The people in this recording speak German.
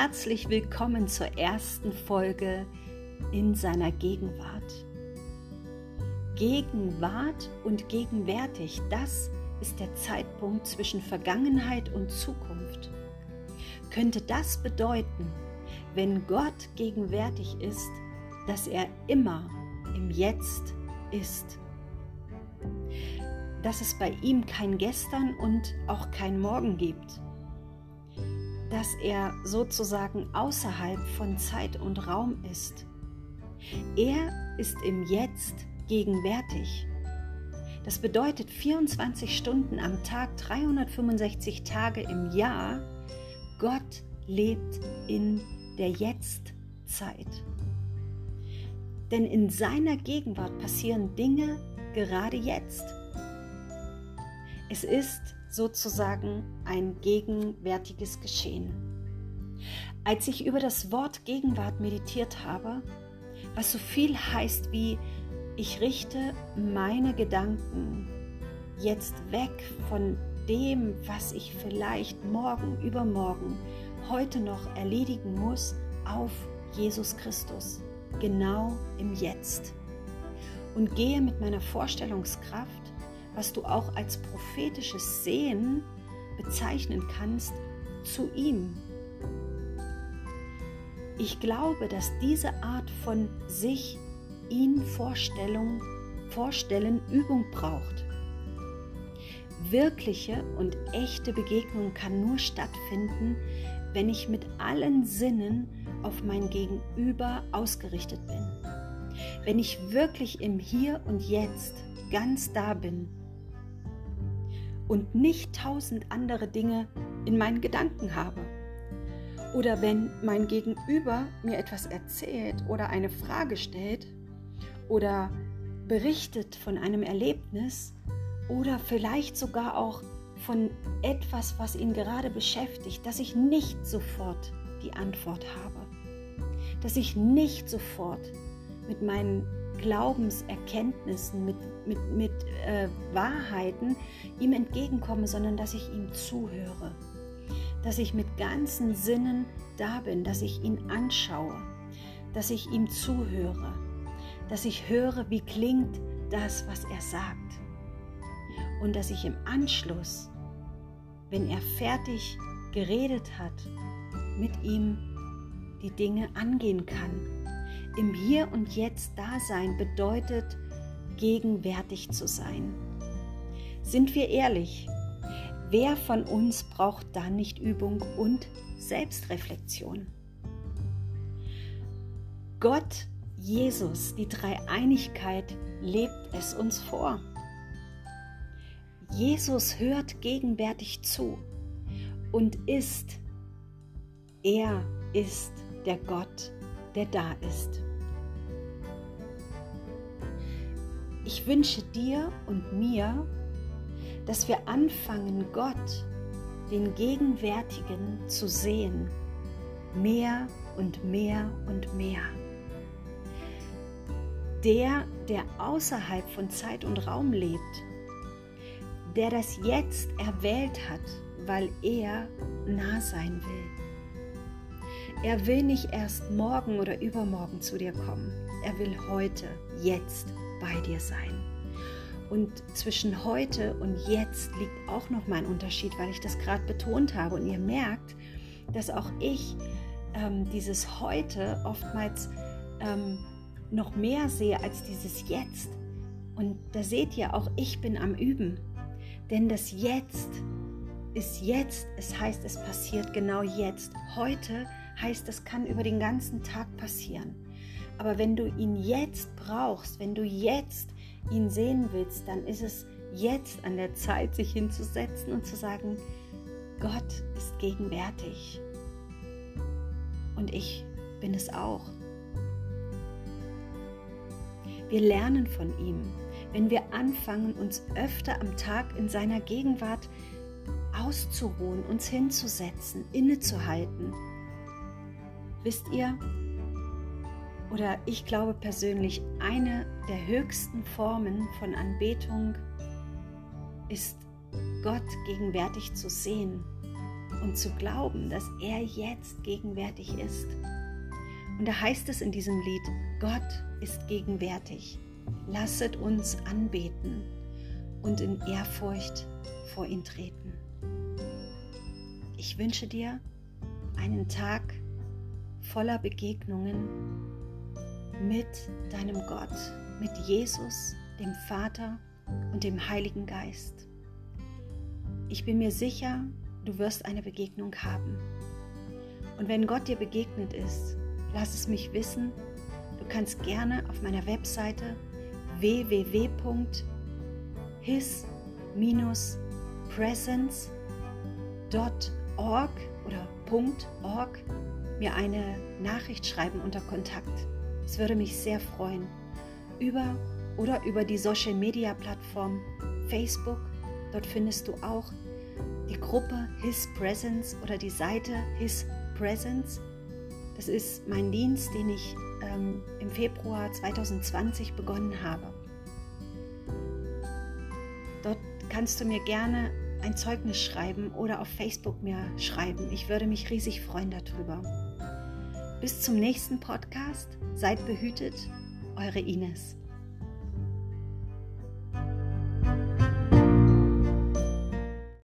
herzlich willkommen zur ersten Folge in seiner Gegenwart. Gegenwart und gegenwärtig, das ist der Zeitpunkt zwischen Vergangenheit und Zukunft. Könnte das bedeuten, wenn Gott gegenwärtig ist, dass er immer im Jetzt ist? Dass es bei ihm kein Gestern und auch kein Morgen gibt? Dass er sozusagen außerhalb von Zeit und Raum ist. Er ist im Jetzt gegenwärtig. Das bedeutet 24 Stunden am Tag, 365 Tage im Jahr. Gott lebt in der Jetztzeit. Denn in seiner Gegenwart passieren Dinge gerade jetzt. Es ist sozusagen ein gegenwärtiges Geschehen. Als ich über das Wort Gegenwart meditiert habe, was so viel heißt wie ich richte meine Gedanken jetzt weg von dem, was ich vielleicht morgen, übermorgen, heute noch erledigen muss, auf Jesus Christus, genau im Jetzt. Und gehe mit meiner Vorstellungskraft was du auch als prophetisches Sehen bezeichnen kannst, zu ihm. Ich glaube, dass diese Art von sich ihn Vorstellung, Vorstellen Übung braucht. Wirkliche und echte Begegnung kann nur stattfinden, wenn ich mit allen Sinnen auf mein Gegenüber ausgerichtet bin. Wenn ich wirklich im Hier und Jetzt ganz da bin und nicht tausend andere Dinge in meinen Gedanken habe. Oder wenn mein Gegenüber mir etwas erzählt oder eine Frage stellt oder berichtet von einem Erlebnis oder vielleicht sogar auch von etwas, was ihn gerade beschäftigt, dass ich nicht sofort die Antwort habe, dass ich nicht sofort mit meinen Glaubenserkenntnissen, mit, mit, mit äh, Wahrheiten ihm entgegenkomme, sondern dass ich ihm zuhöre, dass ich mit ganzen Sinnen da bin, dass ich ihn anschaue, dass ich ihm zuhöre, dass ich höre, wie klingt das, was er sagt. Und dass ich im Anschluss, wenn er fertig geredet hat, mit ihm die Dinge angehen kann im Hier und Jetzt Dasein bedeutet, gegenwärtig zu sein. Sind wir ehrlich, wer von uns braucht da nicht Übung und Selbstreflexion? Gott, Jesus, die Dreieinigkeit lebt es uns vor. Jesus hört gegenwärtig zu und ist, er ist der Gott, der da ist. Ich wünsche dir und mir, dass wir anfangen, Gott, den Gegenwärtigen, zu sehen. Mehr und mehr und mehr. Der, der außerhalb von Zeit und Raum lebt, der das Jetzt erwählt hat, weil er nah sein will. Er will nicht erst morgen oder übermorgen zu dir kommen. Er will heute, jetzt bei dir sein. Und zwischen heute und jetzt liegt auch noch mal ein Unterschied, weil ich das gerade betont habe. Und ihr merkt, dass auch ich ähm, dieses heute oftmals ähm, noch mehr sehe als dieses jetzt. Und da seht ihr, auch ich bin am Üben. Denn das Jetzt ist jetzt. Es heißt, es passiert genau jetzt. Heute heißt, es kann über den ganzen Tag passieren. Aber wenn du ihn jetzt brauchst, wenn du jetzt ihn sehen willst, dann ist es jetzt an der Zeit, sich hinzusetzen und zu sagen, Gott ist gegenwärtig. Und ich bin es auch. Wir lernen von ihm, wenn wir anfangen, uns öfter am Tag in seiner Gegenwart auszuruhen, uns hinzusetzen, innezuhalten. Wisst ihr, oder ich glaube persönlich, eine der höchsten Formen von Anbetung ist Gott gegenwärtig zu sehen. und zu glauben, dass er jetzt gegenwärtig ist. Und da heißt es in diesem Lied, Gott ist gegenwärtig. Lasset uns anbeten und in Ehrfurcht vor ihn treten. Ich wünsche dir einen Tag voller Begegnungen mit deinem Gott, mit Jesus, dem Vater und dem Heiligen Geist. Ich bin mir sicher, du wirst eine Begegnung haben. Und wenn Gott dir begegnet ist, lass es mich wissen. Du kannst gerne auf meiner Webseite www.his-presence.org oder .org mir eine Nachricht schreiben unter Kontakt. Es würde mich sehr freuen. Über oder über die Social Media Plattform Facebook. Dort findest du auch die Gruppe His Presence oder die Seite His Presence. Das ist mein Dienst, den ich ähm, im Februar 2020 begonnen habe. Dort kannst du mir gerne ein Zeugnis schreiben oder auf Facebook mir schreiben. Ich würde mich riesig freuen darüber. Bis zum nächsten Podcast. Seid behütet, eure Ines.